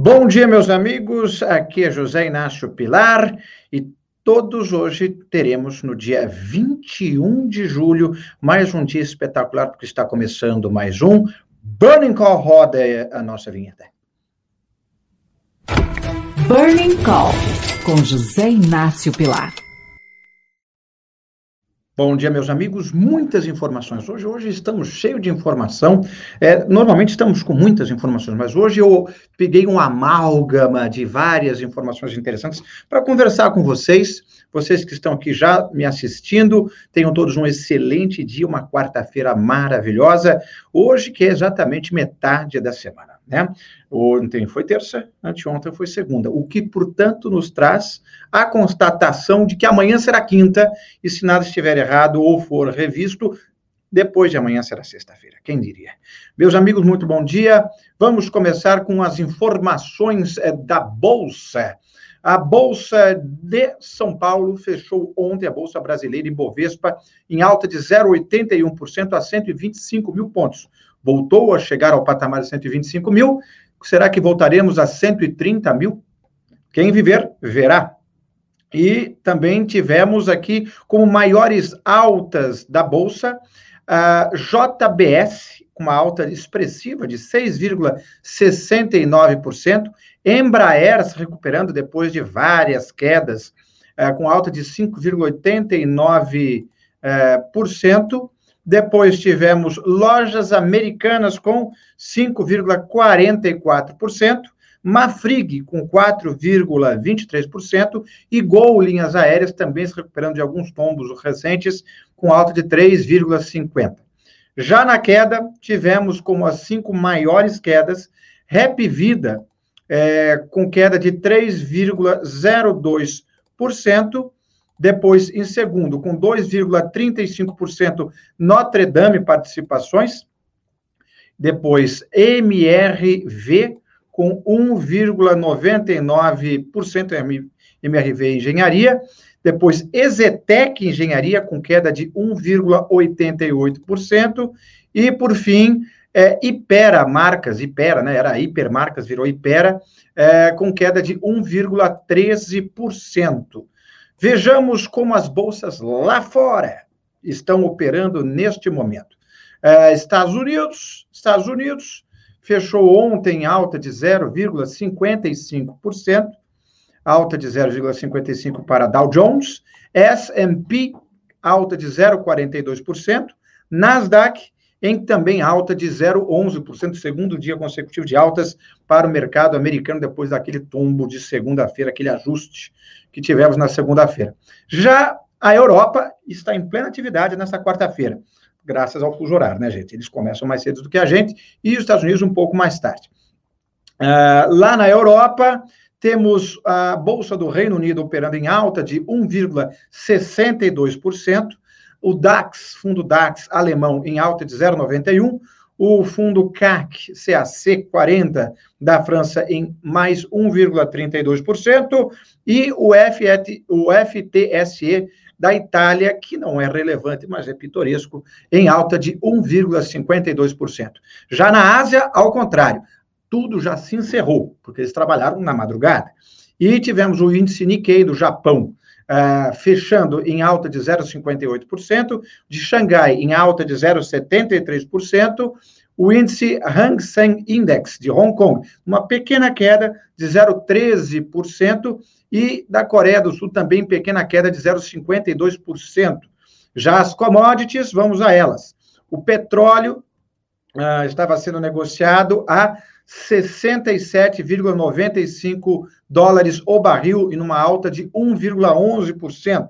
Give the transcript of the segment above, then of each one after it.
Bom dia, meus amigos. Aqui é José Inácio Pilar e todos hoje teremos no dia 21 de julho mais um dia espetacular, porque está começando mais um Burning Call. Roda a nossa vinheta. Burning Call com José Inácio Pilar. Bom dia, meus amigos. Muitas informações. Hoje, hoje estamos cheios de informação. É, normalmente estamos com muitas informações, mas hoje eu peguei um amálgama de várias informações interessantes para conversar com vocês. Vocês que estão aqui já me assistindo, tenham todos um excelente dia, uma quarta-feira maravilhosa. Hoje, que é exatamente metade da semana né? Ontem foi terça, anteontem foi segunda. O que, portanto, nos traz a constatação de que amanhã será quinta, e se nada estiver errado ou for revisto, depois de amanhã será sexta-feira. Quem diria? Meus amigos, muito bom dia. Vamos começar com as informações eh, da Bolsa. A Bolsa de São Paulo fechou ontem, a Bolsa Brasileira em Bovespa, em alta de 0,81% a 125 mil pontos voltou a chegar ao patamar de 125 mil. Será que voltaremos a 130 mil? Quem viver, verá. E também tivemos aqui como maiores altas da Bolsa, a JBS, uma alta expressiva de 6,69%, Embraer se recuperando depois de várias quedas, eh, com alta de 5,89%, depois tivemos lojas americanas com 5,44%, Mafrig com 4,23% e Gol Linhas Aéreas também se recuperando de alguns tombos recentes com alta de 3,50%. Já na queda, tivemos como as cinco maiores quedas, Rap Vida, é, com queda de 3,02%, depois, em segundo, com 2,35% Notre Dame participações. Depois, MRV, com 1,99% MRV Engenharia. Depois, Exetec Engenharia, com queda de 1,88%. E, por fim, é, Ipera Marcas, Ipera, né? Era Hipermarcas, virou Ipera, é, com queda de 1,13%. Vejamos como as bolsas lá fora estão operando neste momento. Uh, Estados Unidos, Estados Unidos fechou ontem alta de 0,55%, alta de 0,55 para Dow Jones, S&P alta de 0,42%, Nasdaq em também alta de 0,11%, segundo dia consecutivo de altas para o mercado americano depois daquele tombo de segunda-feira, aquele ajuste que tivemos na segunda-feira. Já a Europa está em plena atividade nesta quarta-feira, graças ao fuso horário, né, gente? Eles começam mais cedo do que a gente e os Estados Unidos um pouco mais tarde. Uh, lá na Europa, temos a Bolsa do Reino Unido operando em alta de 1,62%, o DAX, fundo DAX alemão, em alta de 0,91%, o fundo CAC, CAC 40 da França em mais 1,32% e o, FET, o FTSE da Itália, que não é relevante, mas é pitoresco, em alta de 1,52%. Já na Ásia, ao contrário, tudo já se encerrou, porque eles trabalharam na madrugada. E tivemos o índice Nikkei do Japão, uh, fechando em alta de 0,58%, de Xangai em alta de 0,73%, o índice Hang Seng Index de Hong Kong, uma pequena queda de 0,13%, e da Coreia do Sul também pequena queda de 0,52%. Já as commodities, vamos a elas. O petróleo uh, estava sendo negociado a 67,95 dólares o barril e numa alta de 1,11%.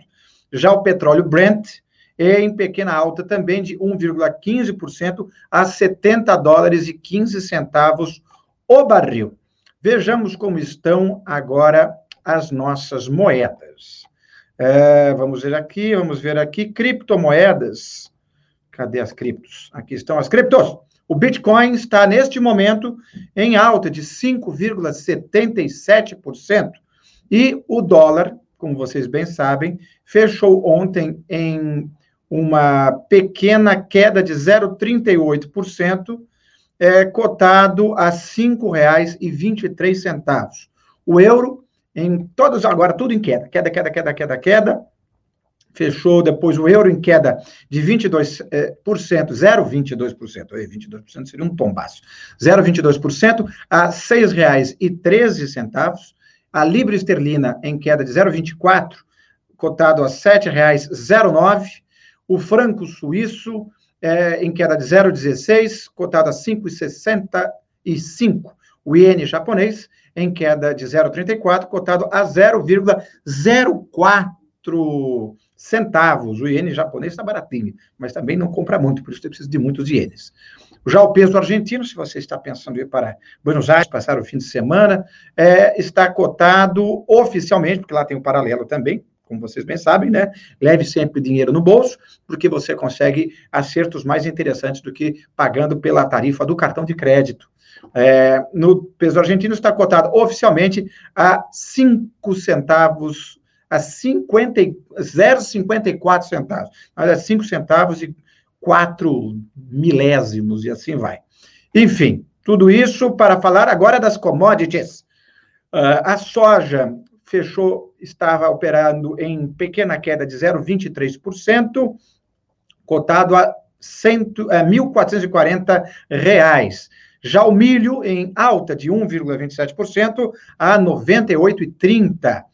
Já o petróleo Brent é em pequena alta também de 1,15% a 70 dólares e 15 centavos o barril. Vejamos como estão agora as nossas moedas. É, vamos ver aqui, vamos ver aqui, criptomoedas. Cadê as criptos? Aqui estão as criptos. O Bitcoin está, neste momento, em alta de 5,77%. E o dólar, como vocês bem sabem, fechou ontem em uma pequena queda de 0,38%, é cotado a R$ 5,23. O euro, em todos, agora tudo em queda, queda, queda, queda, queda, queda, fechou depois o euro em queda de 22%, eh, 0,22%, 22% seria um tombaço, 0,22% a R$ 6,13, a libra esterlina em queda de 0,24, cotado a R$ 7,09, o franco suíço eh, em queda de 0,16, cotado a 5,65, o iene japonês em queda de 0,34, cotado a 0,04 centavos. O iene japonês está baratinho, mas também não compra muito, por isso você precisa de muitos ienes. Já o peso argentino, se você está pensando em ir para Buenos Aires, passar o fim de semana, é, está cotado oficialmente, porque lá tem um paralelo também, como vocês bem sabem, né? Leve sempre dinheiro no bolso, porque você consegue acertos mais interessantes do que pagando pela tarifa do cartão de crédito. É, no peso argentino está cotado oficialmente a 5 centavos a 0,54 centavos. Mas é 5 centavos e 4 milésimos, e assim vai. Enfim, tudo isso para falar agora das commodities. Uh, a soja fechou, estava operando em pequena queda de 0,23%, cotado a, a 1.440 reais. Já o milho em alta de 1,27% a 98,30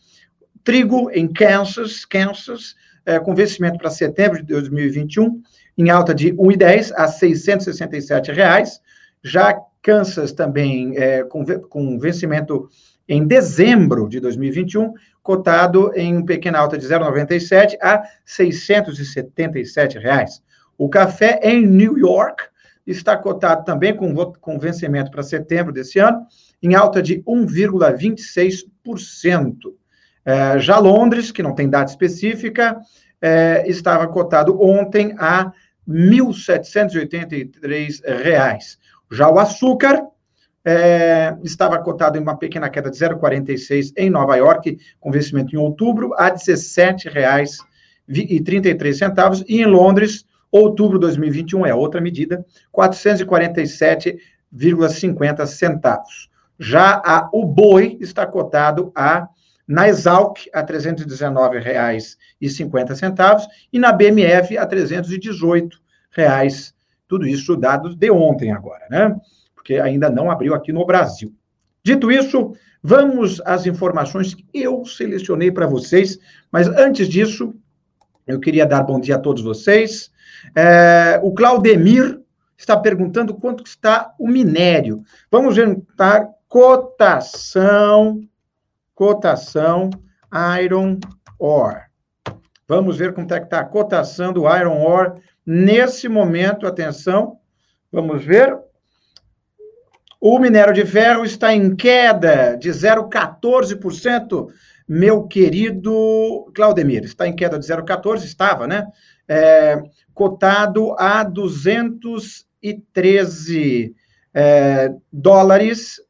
trigo em Kansas, Kansas é, com vencimento para setembro de 2021, em alta de 1,10 a 667 reais. Já Kansas também é, com, com vencimento em dezembro de 2021, cotado em pequena alta de 0,97 a 677 reais. O café em New York está cotado também com, com vencimento para setembro desse ano, em alta de 1,26%. É, já Londres, que não tem data específica, é, estava cotado ontem a R$ 1.783. Já o açúcar é, estava cotado em uma pequena queda de 0,46 em Nova York, com vencimento em outubro, a R$ 17,33. E em Londres, outubro de 2021 é outra medida, R$ 447,50 centavos. Já a, o boi está cotado a na Exalc a R$ 319,50 e na BMF a 318 reais. Tudo isso dados de ontem agora, né? Porque ainda não abriu aqui no Brasil. Dito isso, vamos às informações que eu selecionei para vocês, mas antes disso, eu queria dar bom dia a todos vocês. É, o Claudemir está perguntando quanto está o minério. Vamos juntar cotação cotação Iron Ore. Vamos ver como é que está a cotação do Iron Ore nesse momento. Atenção, vamos ver. O minério de ferro está em queda de 0,14%, meu querido Claudemir. Está em queda de 0,14%, estava, né? É, cotado a 213 é, dólares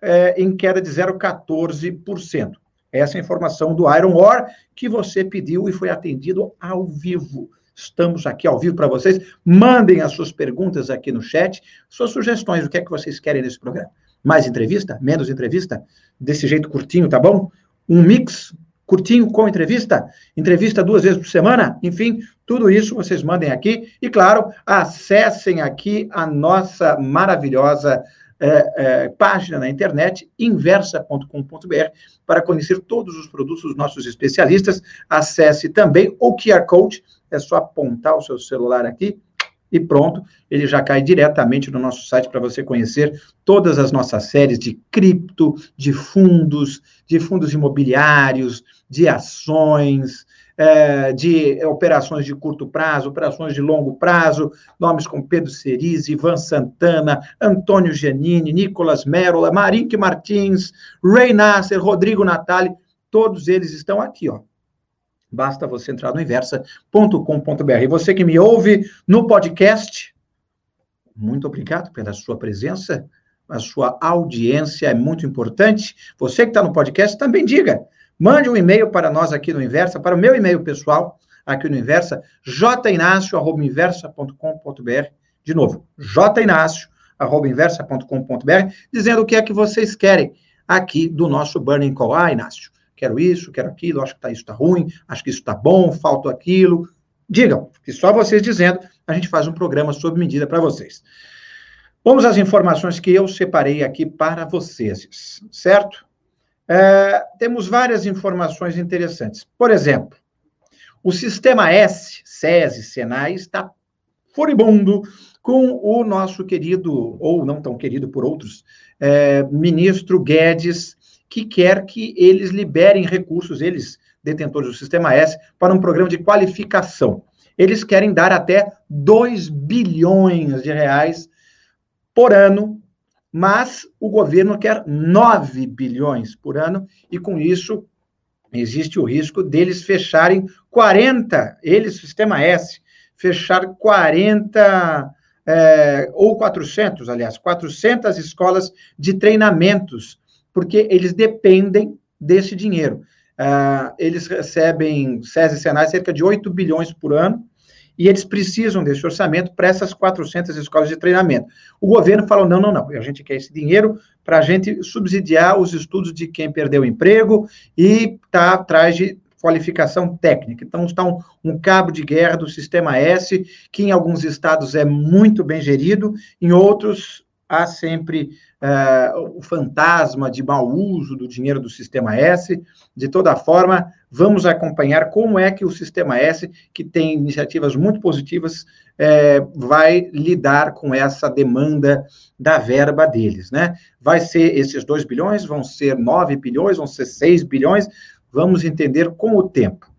é, em queda de 0,14%. Essa é a informação do Iron Ore que você pediu e foi atendido ao vivo. Estamos aqui ao vivo para vocês. Mandem as suas perguntas aqui no chat, suas sugestões, o que é que vocês querem nesse programa. Mais entrevista? Menos entrevista? Desse jeito curtinho, tá bom? Um mix curtinho com entrevista? Entrevista duas vezes por semana? Enfim, tudo isso vocês mandem aqui. E, claro, acessem aqui a nossa maravilhosa é, é, página na internet, inversa.com.br, para conhecer todos os produtos dos nossos especialistas. Acesse também o QR Code, é só apontar o seu celular aqui e pronto, ele já cai diretamente no nosso site para você conhecer todas as nossas séries de cripto, de fundos, de fundos imobiliários, de ações, é, de operações de curto prazo, operações de longo prazo, nomes como Pedro Cerise, Ivan Santana, Antônio Giannini, Nicolas Merola, Marinque Martins, Ray Nasser, Rodrigo Natali, todos eles estão aqui, ó. Basta você entrar no inversa.com.br. E você que me ouve no podcast, muito obrigado pela sua presença, a sua audiência é muito importante. Você que está no podcast, também diga. Mande um e-mail para nós aqui no Inversa, para o meu e-mail pessoal, aqui no Inversa, jinácio.inversa.com.br. De novo, jinácio, inversa.com.br, dizendo o que é que vocês querem aqui do nosso Burning Call. Ah, Inácio, quero isso, quero aquilo, acho que tá, isso está ruim, acho que isso está bom, falta aquilo. Digam, que só vocês dizendo, a gente faz um programa sob medida para vocês. Vamos às informações que eu separei aqui para vocês, certo? É, temos várias informações interessantes. Por exemplo, o sistema S, SESI, Senai, está furibundo com o nosso querido, ou não tão querido por outros, é, ministro Guedes, que quer que eles liberem recursos, eles, detentores do Sistema S, para um programa de qualificação. Eles querem dar até 2 bilhões de reais por ano, mas o governo quer 9 bilhões por ano, e com isso existe o risco deles fecharem 40, eles, Sistema S, fechar 40 é, ou 400, aliás, 400 escolas de treinamentos, porque eles dependem desse dinheiro. Uh, eles recebem, SESI e Senai, cerca de 8 bilhões por ano, e eles precisam desse orçamento para essas 400 escolas de treinamento. O governo falou: não, não, não, a gente quer esse dinheiro para a gente subsidiar os estudos de quem perdeu o emprego e está atrás de qualificação técnica. Então, está um, um, cabo de guerra do sistema S, que em alguns estados é muito bem gerido, em outros há sempre uh, o fantasma de mau uso do dinheiro do sistema S. De toda forma, vamos acompanhar como é que o sistema S, que tem iniciativas muito positivas, é, vai lidar com essa demanda da verba deles, né? Vai ser esses 2 bilhões, vão ser 9 bilhões, vão ser 6 bilhões, Vamos entender com o tempo.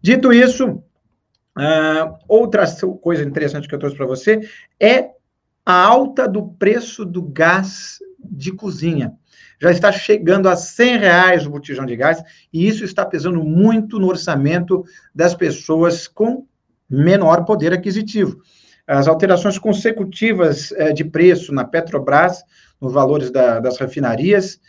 Dito isso, uh, outra coisa interessante que eu trouxe para você é a alta do preço do gás de cozinha. Já está chegando a 100 reais o botijão de gás, e isso está pesando muito no orçamento das pessoas com menor poder aquisitivo. As alterações consecutivas eh, de preço na Petrobras, nos valores da, das refinarias,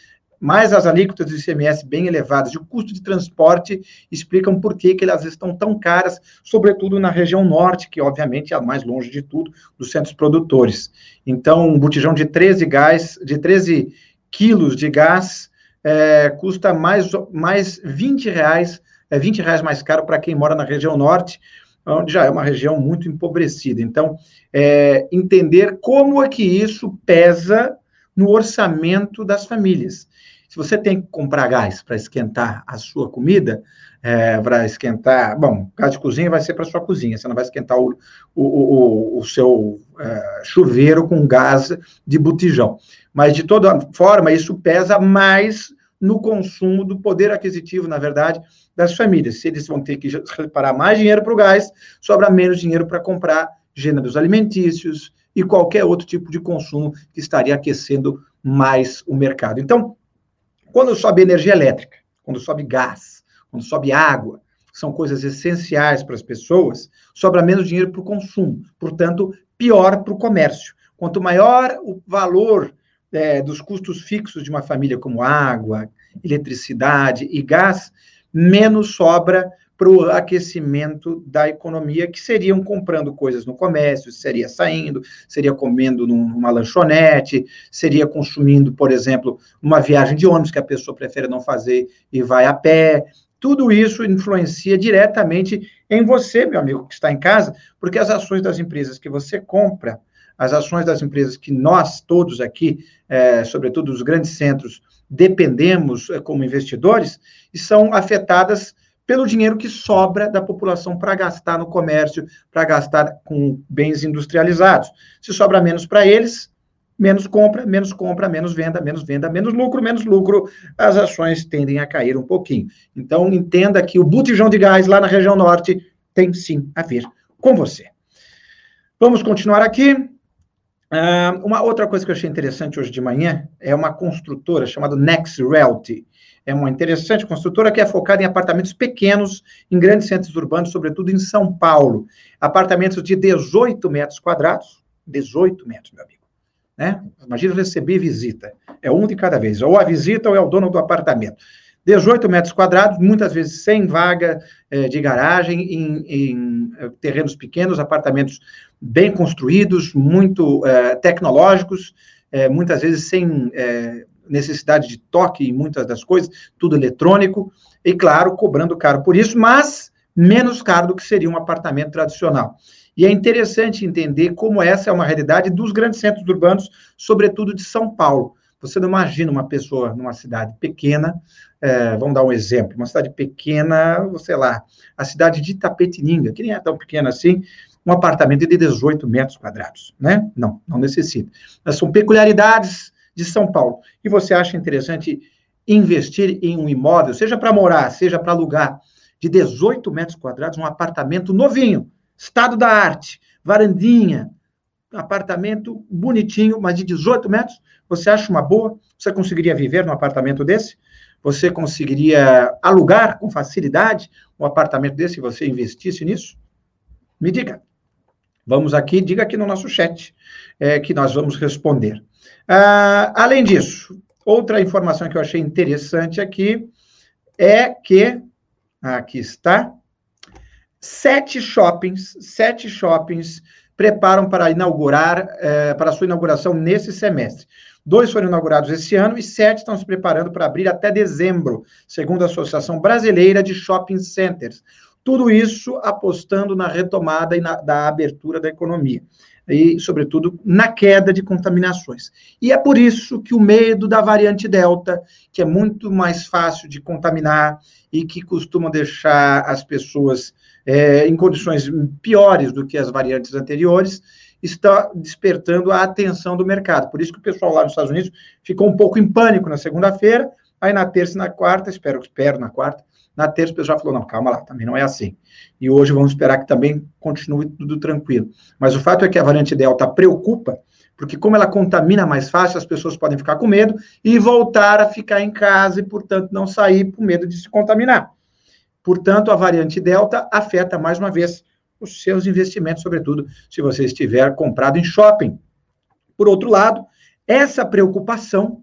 mais as alíquotas do ICMS bem elevadas e o custo de transporte explicam por que, que elas estão tão caras, sobretudo na região norte, que obviamente é a mais longe de tudo, dos centros produtores. Então, um botijão de 13 gás, de 13 quilos de gás, é, custa mais, mais 20 reais, é 20 reais mais caro para quem mora na região norte, onde já é uma região muito empobrecida. Então, é, entender como é que isso pesa no orçamento das famílias. Se você tem que comprar gás para esquentar a sua comida, é, para esquentar, bom, gás de cozinha vai ser para sua cozinha, você não vai esquentar o, o, o, o seu é, chuveiro com gás de botijão. Mas, de toda forma, isso pesa mais no consumo do poder aquisitivo, na verdade, das famílias. Se eles vão ter que reparar mais dinheiro para o gás, sobra menos dinheiro para comprar gêneros alimentícios e qualquer outro tipo de consumo que estaria aquecendo mais o mercado. Então, quando sobe energia elétrica, quando sobe gás, quando sobe água, são coisas essenciais para as pessoas, sobra menos dinheiro para o consumo. Portanto, pior para o comércio. Quanto maior o valor é, dos custos fixos de uma família, como água, eletricidade e gás, menos sobra para o aquecimento da economia, que seriam comprando coisas no comércio, seria saindo, seria comendo numa lanchonete, seria consumindo, por exemplo, uma viagem de ônibus que a pessoa prefere não fazer e vai a pé. Tudo isso influencia diretamente em você, meu amigo, que está em casa, porque as ações das empresas que você compra, as ações das empresas que nós todos aqui, é, sobretudo os grandes centros, dependemos é, como investidores, são afetadas pelo dinheiro que sobra da população para gastar no comércio, para gastar com bens industrializados. Se sobra menos para eles, menos compra, menos compra, menos venda, menos venda, menos lucro, menos lucro, as ações tendem a cair um pouquinho. Então, entenda que o botijão de gás lá na região norte tem sim a ver com você. Vamos continuar aqui. Uh, uma outra coisa que eu achei interessante hoje de manhã é uma construtora chamada Next Realty é uma interessante construtora que é focada em apartamentos pequenos, em grandes centros urbanos, sobretudo em São Paulo. Apartamentos de 18 metros quadrados, 18 metros, meu amigo. Né? Imagina receber visita. É um de cada vez. Ou a visita ou é o dono do apartamento. 18 metros quadrados, muitas vezes sem vaga eh, de garagem, em, em, eh, terrenos pequenos, apartamentos bem construídos, muito é, tecnológicos, é, muitas vezes sem é, necessidade de toque em muitas das coisas, tudo eletrônico, e claro, cobrando caro por isso, mas menos caro do que seria um apartamento tradicional. E é interessante entender como essa é uma realidade dos grandes centros urbanos, sobretudo de São Paulo. Você não imagina uma pessoa numa cidade pequena, é, vamos dar um exemplo, uma cidade pequena, sei lá, a cidade de Tapetininga, que nem é tão pequena assim, um apartamento de 18 metros quadrados, né? Não, não necessita. Mas são peculiaridades de São Paulo. E você acha interessante investir em um imóvel, seja para morar, seja para alugar, de 18 metros quadrados, um apartamento novinho, estado da arte, varandinha, apartamento bonitinho, mas de 18 metros, você acha uma boa? Você conseguiria viver num apartamento desse? Você conseguiria alugar com facilidade um apartamento desse se você investisse nisso? Me diga. Vamos aqui, diga aqui no nosso chat, é, que nós vamos responder. Ah, além disso, outra informação que eu achei interessante aqui é que, aqui está, sete shoppings, sete shoppings preparam para inaugurar, é, para sua inauguração nesse semestre. Dois foram inaugurados esse ano e sete estão se preparando para abrir até dezembro, segundo a Associação Brasileira de Shopping Centers. Tudo isso apostando na retomada e na, da abertura da economia. E, sobretudo, na queda de contaminações. E é por isso que o medo da variante Delta, que é muito mais fácil de contaminar e que costuma deixar as pessoas é, em condições piores do que as variantes anteriores, está despertando a atenção do mercado. Por isso que o pessoal lá nos Estados Unidos ficou um pouco em pânico na segunda-feira, aí na terça e na quarta, espero, espero na quarta, na terça o pessoal falou, não, calma lá, também não é assim. E hoje vamos esperar que também continue tudo tranquilo. Mas o fato é que a variante Delta preocupa, porque como ela contamina mais fácil, as pessoas podem ficar com medo e voltar a ficar em casa e, portanto, não sair por medo de se contaminar. Portanto, a variante Delta afeta mais uma vez os seus investimentos, sobretudo se você estiver comprado em shopping. Por outro lado, essa preocupação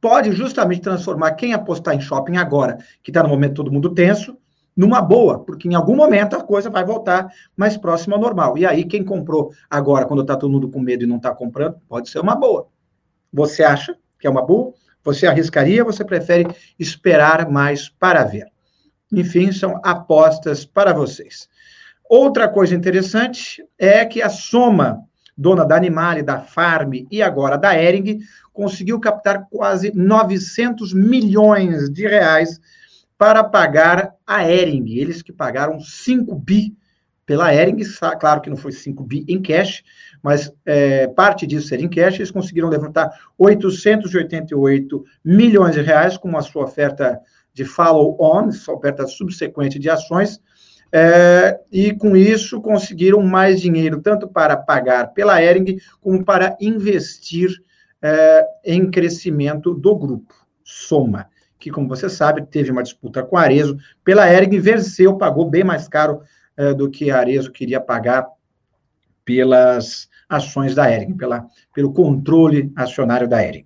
pode justamente transformar quem apostar em shopping agora, que está no momento todo mundo tenso, numa boa, porque em algum momento a coisa vai voltar mais próxima ao normal. E aí, quem comprou agora, quando está todo mundo com medo e não está comprando, pode ser uma boa. Você acha que é uma boa? Você arriscaria? Você prefere esperar mais para ver? Enfim, são apostas para vocês. Outra coisa interessante é que a Soma, dona da Animale, da Farm e agora da Ering, conseguiu captar quase 900 milhões de reais para pagar a Ering. Eles que pagaram 5 bi pela Ering, claro que não foi 5 bi em cash, mas é, parte disso seria em cash, eles conseguiram levantar 888 milhões de reais com a sua oferta de follow-on, sua oferta subsequente de ações, é, e com isso conseguiram mais dinheiro, tanto para pagar pela Ering, como para investir é, em crescimento do grupo, Soma, que, como você sabe, teve uma disputa com a Arezo pela Ering, venceu, pagou bem mais caro é, do que a Arezo queria pagar pelas ações da Ering, pela, pelo controle acionário da Ering.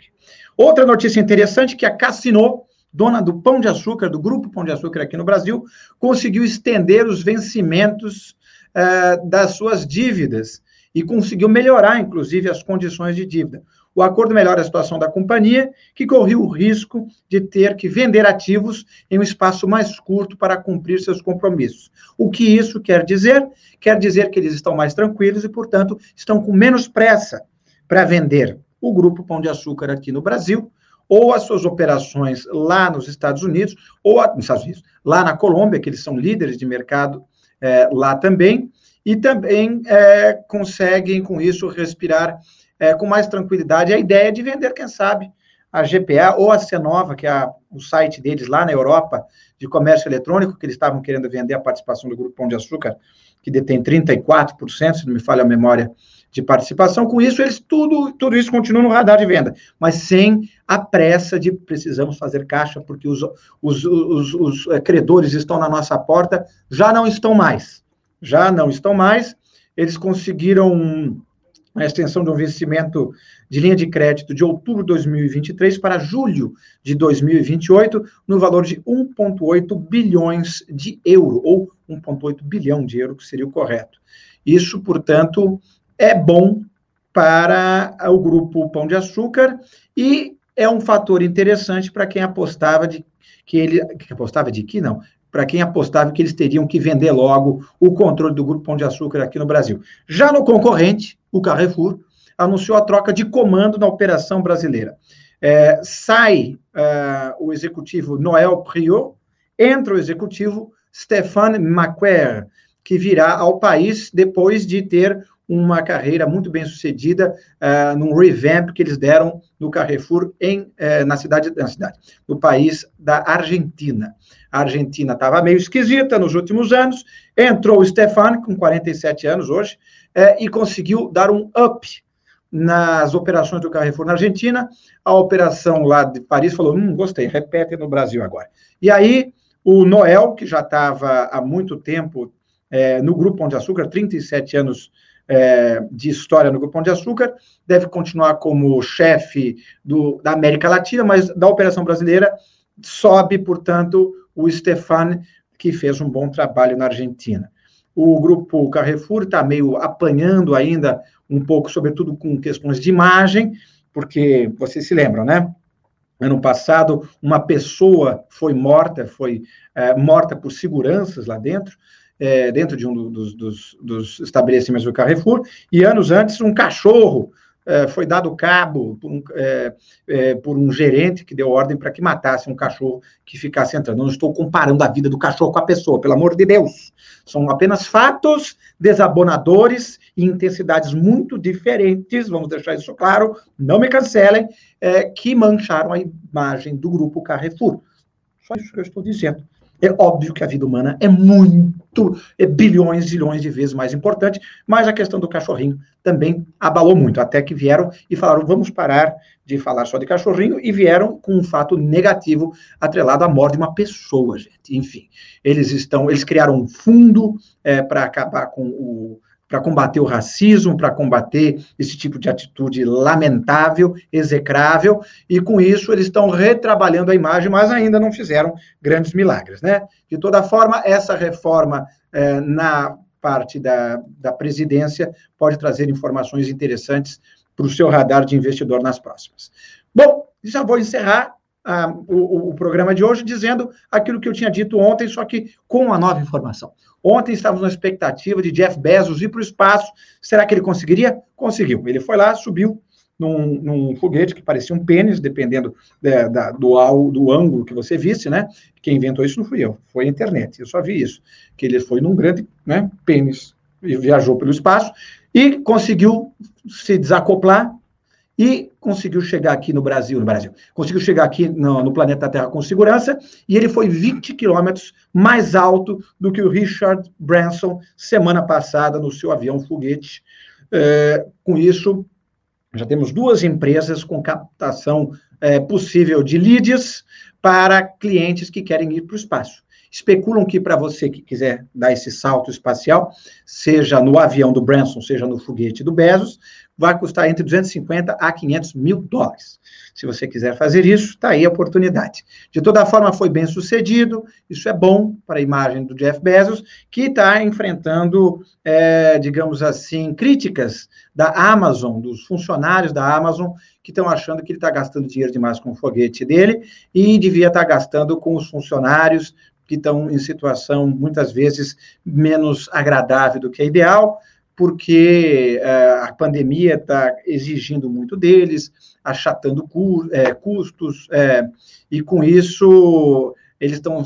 Outra notícia interessante que a Cassino, dona do Pão de Açúcar, do Grupo Pão de Açúcar aqui no Brasil, conseguiu estender os vencimentos uh, das suas dívidas e conseguiu melhorar, inclusive, as condições de dívida. O acordo melhora a situação da companhia, que correu o risco de ter que vender ativos em um espaço mais curto para cumprir seus compromissos. O que isso quer dizer? Quer dizer que eles estão mais tranquilos e, portanto, estão com menos pressa para vender o Grupo Pão de Açúcar aqui no Brasil, ou as suas operações lá nos Estados Unidos, ou nos Estados Unidos, lá na Colômbia, que eles são líderes de mercado é, lá também, e também é, conseguem, com isso, respirar é, com mais tranquilidade a ideia de vender, quem sabe, a GPA ou a Cenova, que é a, o site deles lá na Europa de comércio eletrônico, que eles estavam querendo vender a participação do Grupo Pão de Açúcar, que detém 34%, se não me falha a memória, de participação. Com isso, eles tudo, tudo isso continua no radar de venda, mas sem a pressa de precisamos fazer caixa, porque os, os, os, os é, credores estão na nossa porta, já não estão mais. Já não estão mais. Eles conseguiram a extensão de um vencimento de linha de crédito de outubro de 2023 para julho de 2028, no valor de 1,8 bilhões de euro, ou 1,8 bilhão de euro, que seria o correto. Isso, portanto, é bom para o grupo Pão de Açúcar e é um fator interessante para quem apostava de que ele que apostava de que não, para quem apostava que eles teriam que vender logo o controle do grupo Pão de Açúcar aqui no Brasil. Já no concorrente, o Carrefour anunciou a troca de comando na operação brasileira. É, sai uh, o executivo Noel Priot, entra o executivo Stéphane Macquer, que virá ao país depois de ter uma carreira muito bem sucedida uh, num revamp que eles deram no Carrefour em, uh, na, cidade, na cidade, no país da Argentina. A Argentina estava meio esquisita nos últimos anos, entrou o Stefan, com 47 anos hoje, uh, e conseguiu dar um up nas operações do Carrefour na Argentina. A operação lá de Paris falou: hum, gostei, repete no Brasil agora. E aí, o Noel, que já estava há muito tempo é, no Grupo Pão de Açúcar, 37 anos é, de história no Grupo Pão de Açúcar, deve continuar como chefe do, da América Latina, mas da operação brasileira sobe, portanto, o Stefan, que fez um bom trabalho na Argentina. O grupo Carrefour está meio apanhando ainda um pouco, sobretudo com questões de imagem, porque vocês se lembram, né? Ano passado, uma pessoa foi morta, foi é, morta por seguranças lá dentro, é, dentro de um dos, dos, dos, estabelecimentos do Carrefour, e anos antes um cachorro é, foi dado cabo por um, é, é por um, gerente que deu ordem para que matasse um cachorro que ficasse entrando. não estou comparando a vida do cachorro com a pessoa, pelo amor de Deus. São apenas fatos desabonadores e intensidades muito diferentes, vamos deixar isso claro, não me cancelem, é, que mancharam a imagem do grupo Carrefour. Só isso que eu estou dizendo. É óbvio que a vida humana é muito, é bilhões, de vezes mais importante, mas a questão do cachorrinho também abalou muito, até que vieram e falaram, vamos parar de falar só de cachorrinho, e vieram com um fato negativo atrelado à morte de uma pessoa, gente. Enfim, eles estão, eles criaram um fundo é, para acabar com o para combater o racismo, para combater esse tipo de atitude lamentável, execrável, e com isso eles estão retrabalhando a imagem, mas ainda não fizeram grandes milagres, né? De toda forma, essa reforma eh, na parte da, da presidência pode trazer informações interessantes para o seu radar de investidor nas próximas. Bom, já vou encerrar ah, o, o, programa de hoje dizendo aquilo que eu tinha dito ontem, só que com uma nova informação. Ontem estávamos na expectativa de Jeff Bezos ir para o espaço. Será que ele conseguiria? Conseguiu. Ele foi lá, subiu num, num foguete que parecia um pênis, dependendo é, da, do, do ângulo que você visse, né? Quem inventou isso não fui eu, foi a internet. Eu só vi isso, que ele foi num grande né, pênis e viajou pelo espaço e conseguiu se desacoplar e conseguiu chegar aqui no Brasil, no Brasil, conseguiu chegar aqui no, no planeta Terra com segurança, e ele foi 20 quilômetros mais alto do que o Richard Branson semana passada no seu avião foguete. É, com isso, já temos duas empresas com captação é, possível de leads para clientes que querem ir para o espaço. Especulam que para você que quiser dar esse salto espacial, seja no avião do Branson, seja no foguete do Bezos, vai custar entre 250 a 500 mil dólares. Se você quiser fazer isso, está aí a oportunidade. De toda forma, foi bem sucedido, isso é bom para a imagem do Jeff Bezos, que está enfrentando, é, digamos assim, críticas da Amazon, dos funcionários da Amazon, que estão achando que ele está gastando dinheiro demais com o foguete dele e devia estar tá gastando com os funcionários que estão em situação, muitas vezes, menos agradável do que a ideal porque uh, a pandemia está exigindo muito deles, achatando é, custos, é, e com isso eles estão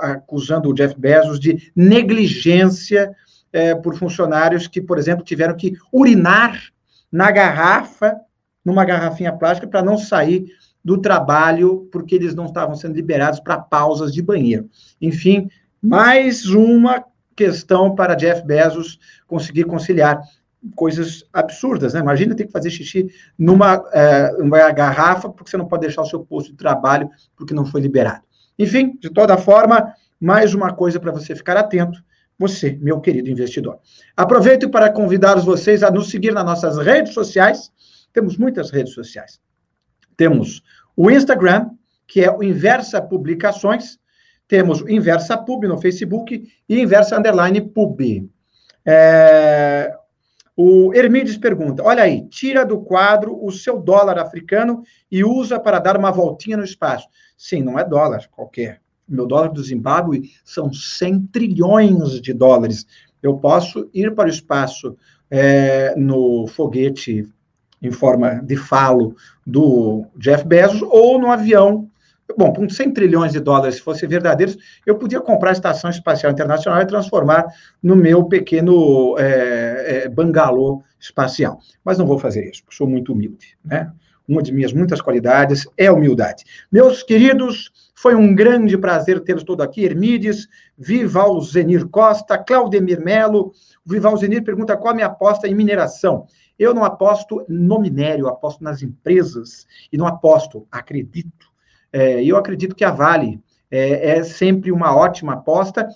acusando o Jeff Bezos de negligência é, por funcionários que, por exemplo, tiveram que urinar na garrafa, numa garrafinha plástica, para não sair do trabalho, porque eles não estavam sendo liberados para pausas de banheiro. Enfim, mais uma questão para Jeff Bezos conseguir conciliar coisas absurdas, né? Imagina ter que fazer xixi numa, é, garrafa porque você não pode deixar o seu posto de trabalho porque não foi liberado. Enfim, de toda forma, mais uma coisa para você ficar atento, você, meu querido investidor. Aproveito para convidar vocês a nos seguir nas nossas redes sociais. Temos muitas redes sociais. Temos o Instagram, que é o Inversa Publicações. Temos Inversa Pub no Facebook e Inversa Underline Pub. É... O Hermides pergunta: olha aí, tira do quadro o seu dólar africano e usa para dar uma voltinha no espaço. Sim, não é dólar qualquer. Meu dólar do Zimbábue são 100 trilhões de dólares. Eu posso ir para o espaço é, no foguete em forma de falo do Jeff Bezos ou no avião. Bom, com 100 trilhões de dólares, se fossem verdadeiros, eu podia comprar a Estação Espacial Internacional e transformar no meu pequeno é, é, bangalô espacial. Mas não vou fazer isso, sou muito humilde, né? uma de minhas muitas qualidades é humildade. Meus queridos, foi um grande prazer tê-los todos aqui. Hermides, Vival Zenir Costa, Claudemir Melo. Vival Zenir pergunta qual a minha aposta em mineração. Eu não aposto no minério, aposto nas empresas. E não aposto, acredito. É, eu acredito que a Vale é, é sempre uma ótima aposta.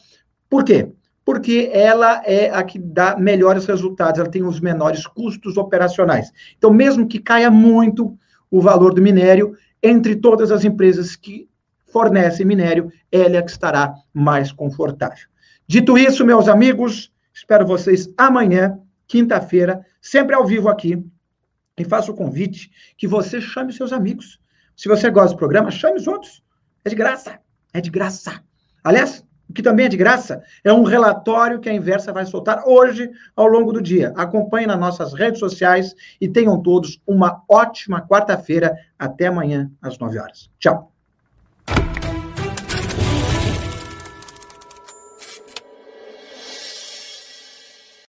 Por quê? porque ela é a que dá melhores resultados, ela tem os menores custos operacionais. Então, mesmo que caia muito o valor do minério, entre todas as empresas que fornecem minério, ela é a que estará mais confortável. Dito isso, meus amigos, espero vocês amanhã, quinta-feira, sempre ao vivo aqui, e faço o convite que você chame seus amigos. Se você gosta do programa, chame os outros. É de graça. É de graça. Aliás, o que também é de graça, é um relatório que a Inversa vai soltar hoje ao longo do dia. Acompanhe nas nossas redes sociais e tenham todos uma ótima quarta-feira. Até amanhã, às 9 horas. Tchau.